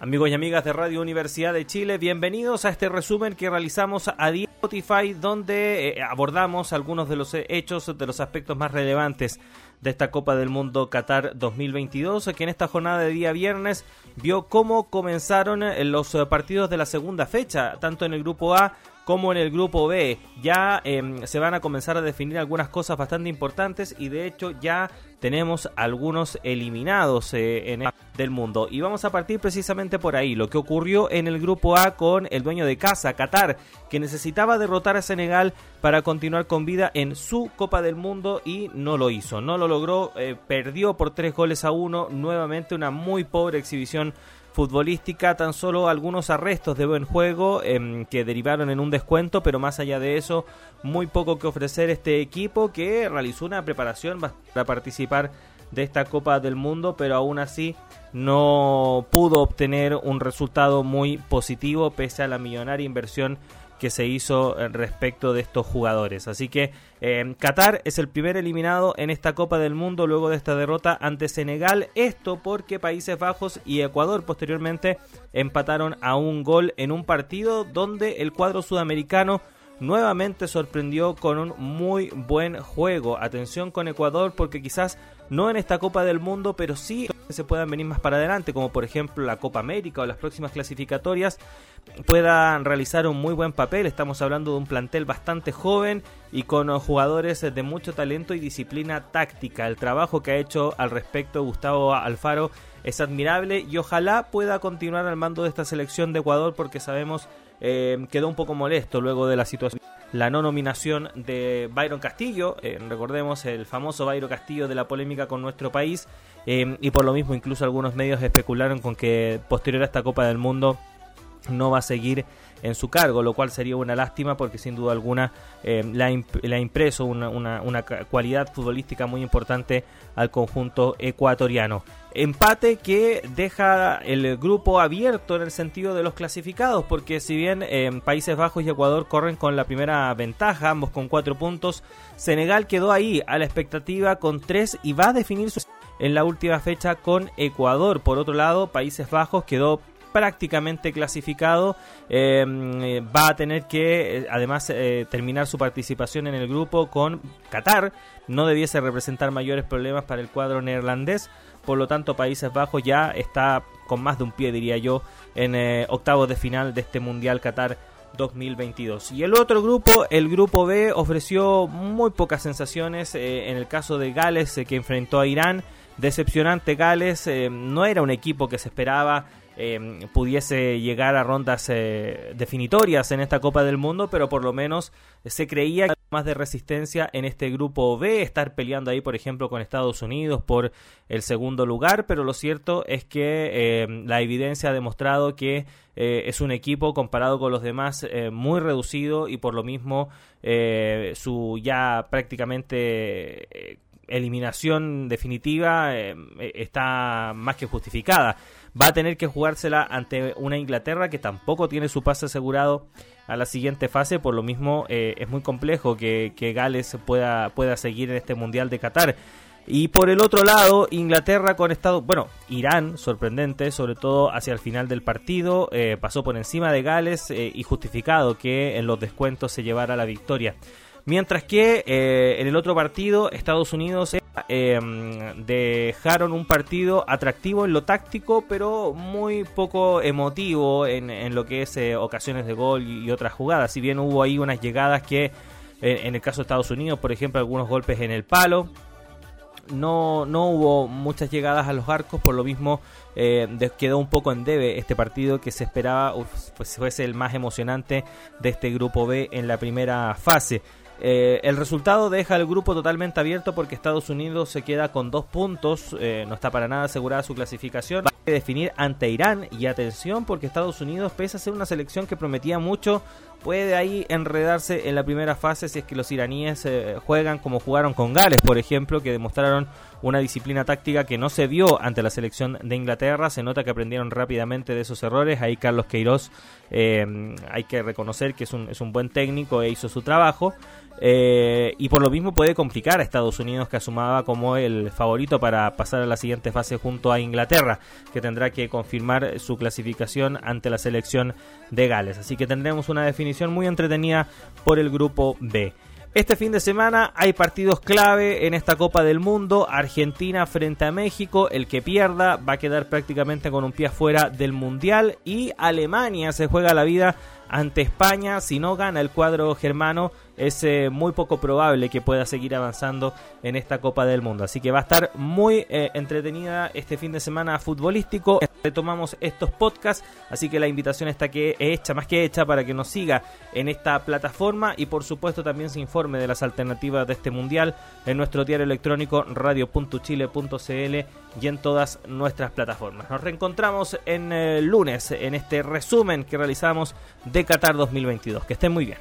Amigos y amigas de Radio Universidad de Chile, bienvenidos a este resumen que realizamos a día Spotify, donde eh, abordamos algunos de los hechos, de los aspectos más relevantes de esta Copa del Mundo Qatar 2022, que en esta jornada de día viernes vio cómo comenzaron eh, los eh, partidos de la segunda fecha, tanto en el grupo A como en el grupo B. Ya em, se van a comenzar a definir algunas cosas bastante importantes y de hecho ya tenemos algunos eliminados eh, en el del mundo. Y vamos a partir precisamente por ahí, lo que ocurrió en el grupo A con el dueño de casa, Qatar, que necesitaba derrotar a Senegal para continuar con vida en su Copa del Mundo y no lo hizo, no lo logró, eh, perdió por tres goles a uno, nuevamente una muy pobre exhibición futbolística, tan solo algunos arrestos de buen juego em, que derivaron en un descuento, pero más allá de eso, muy poco que ofrecer este equipo que realizó una preparación para participar de esta Copa del Mundo, pero aún así no pudo obtener un resultado muy positivo pese a la millonaria inversión que se hizo eh, respecto de estos jugadores. Así que eh, Qatar es el primer eliminado en esta Copa del Mundo luego de esta derrota ante Senegal. Esto porque Países Bajos y Ecuador posteriormente empataron a un gol en un partido donde el cuadro sudamericano nuevamente sorprendió con un muy buen juego. Atención con Ecuador porque quizás no en esta Copa del Mundo, pero sí se puedan venir más para adelante, como por ejemplo la Copa América o las próximas clasificatorias, puedan realizar un muy buen papel. Estamos hablando de un plantel bastante joven y con jugadores de mucho talento y disciplina táctica. El trabajo que ha hecho al respecto Gustavo Alfaro es admirable y ojalá pueda continuar al mando de esta selección de Ecuador porque sabemos eh, quedó un poco molesto luego de la situación la no nominación de Byron Castillo, eh, recordemos el famoso Byron Castillo de la polémica con nuestro país, eh, y por lo mismo incluso algunos medios especularon con que posterior a esta Copa del Mundo no va a seguir en su cargo, lo cual sería una lástima porque sin duda alguna eh, le, ha impreso una, una, cualidad futbolística muy importante al conjunto ecuatoriano. Empate que deja el grupo abierto en el sentido de los clasificados, porque si bien eh, Países Bajos y Ecuador corren con la primera ventaja, ambos con cuatro puntos, Senegal quedó ahí a la expectativa con tres y va a definir su en la última fecha con Ecuador. Por otro lado, Países Bajos quedó prácticamente clasificado. Eh, va a tener que, eh, además, eh, terminar su participación en el grupo con Qatar. No debiese representar mayores problemas para el cuadro neerlandés. Por lo tanto, Países Bajos ya está con más de un pie, diría yo, en octavos de final de este Mundial Qatar 2022. Y el otro grupo, el grupo B, ofreció muy pocas sensaciones. en el caso de Gales, que enfrentó a Irán, decepcionante Gales, no era un equipo que se esperaba eh, pudiese llegar a rondas eh, definitorias en esta Copa del Mundo, pero por lo menos se creía más de resistencia en este grupo B, estar peleando ahí, por ejemplo, con Estados Unidos por el segundo lugar, pero lo cierto es que eh, la evidencia ha demostrado que es un equipo comparado con los demás muy reducido y por lo mismo su ya prácticamente eliminación definitiva está más que justificada va a tener que jugársela ante una Inglaterra que tampoco tiene su pase asegurado a la siguiente fase, por lo mismo eh, es muy complejo que, Gales pueda, pueda seguir en este Mundial de Qatar. Y por el otro lado, Inglaterra con Estados... Bueno, Irán, sorprendente, sobre todo hacia el final del partido, eh, pasó por encima de Gales eh, y justificado que en los descuentos se llevara la victoria. Mientras que en el otro partido, Estados Unidos eh, dejaron un partido atractivo en lo táctico, pero muy poco emotivo en, lo que es eh, ocasiones de gol y, otras jugadas. Si bien hubo ahí unas llegadas que, en el caso de Estados Unidos, por ejemplo, algunos golpes en el palo. No, no hubo muchas llegadas a los arcos, por lo mismo eh, quedó un poco en debe este partido que se esperaba pues fuese el más emocionante de este grupo B en la primera fase. Eh, el resultado deja el grupo totalmente abierto porque Estados Unidos se queda con dos puntos, eh, no está para nada asegurada su clasificación. Va a definir ante Irán y atención porque Estados Unidos, pese a ser una selección que prometía mucho, puede ahí enredarse en la primera fase si es que los iraníes eh, juegan como jugaron con Gales, por ejemplo, que demostraron una disciplina táctica que no se vio ante la selección de Inglaterra. Se nota que aprendieron rápidamente de esos errores. Ahí Carlos Queiroz eh, hay que reconocer que es un, es un buen técnico e hizo su trabajo. Eh, y por lo mismo puede complicar a Estados Unidos que asumaba como el favorito para pasar a la siguiente fase junto a Inglaterra, que tendrá que confirmar su clasificación ante la selección de Gales. Así que tendremos una definición muy entretenida por el grupo B. Este fin de semana hay partidos clave en esta Copa del Mundo. Argentina frente a México. El que pierda va a quedar prácticamente con un pie afuera del Mundial. Y Alemania se juega la vida ante España. Si no gana el cuadro germano, es eh, muy poco probable que pueda seguir avanzando en esta Copa del Mundo. Así que va a estar muy eh, entretenida este fin de semana futbolístico. Retomamos estos podcasts, así que la invitación está que hecha, más que hecha, para que nos siga en esta plataforma y por supuesto también se informe de las alternativas de este mundial en nuestro diario electrónico radio.chile.cl y en todas nuestras plataformas. Nos reencontramos en eh, lunes en este resumen que realizamos de Qatar 2022. Que estén muy bien.